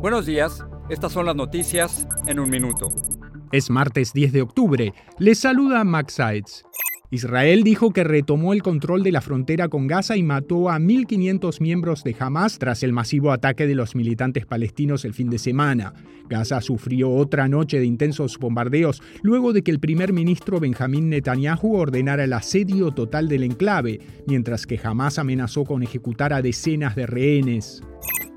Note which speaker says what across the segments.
Speaker 1: Buenos días, estas son las noticias en un minuto.
Speaker 2: Es martes 10 de octubre. Les saluda Max Sides. Israel dijo que retomó el control de la frontera con Gaza y mató a 1.500 miembros de Hamas tras el masivo ataque de los militantes palestinos el fin de semana. Gaza sufrió otra noche de intensos bombardeos luego de que el primer ministro Benjamín Netanyahu ordenara el asedio total del enclave, mientras que Hamas amenazó con ejecutar a decenas de rehenes.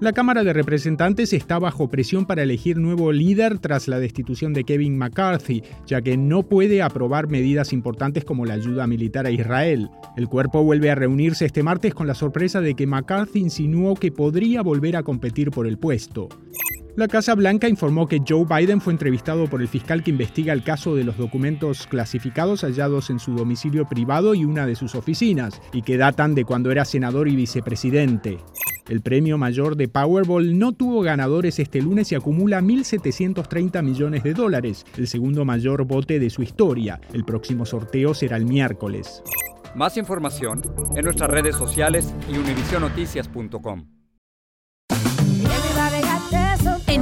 Speaker 2: La Cámara de Representantes está bajo presión para elegir nuevo líder tras la destitución de Kevin McCarthy, ya que no puede aprobar medidas importantes como la ayuda militar a Israel. El cuerpo vuelve a reunirse este martes con la sorpresa de que McCarthy insinuó que podría volver a competir por el puesto. La Casa Blanca informó que Joe Biden fue entrevistado por el fiscal que investiga el caso de los documentos clasificados hallados en su domicilio privado y una de sus oficinas, y que datan de cuando era senador y vicepresidente. El premio mayor de Powerball no tuvo ganadores este lunes y acumula 1.730 millones de dólares, el segundo mayor bote de su historia. El próximo sorteo será el miércoles.
Speaker 1: Más información en nuestras redes sociales y univisionoticias.com.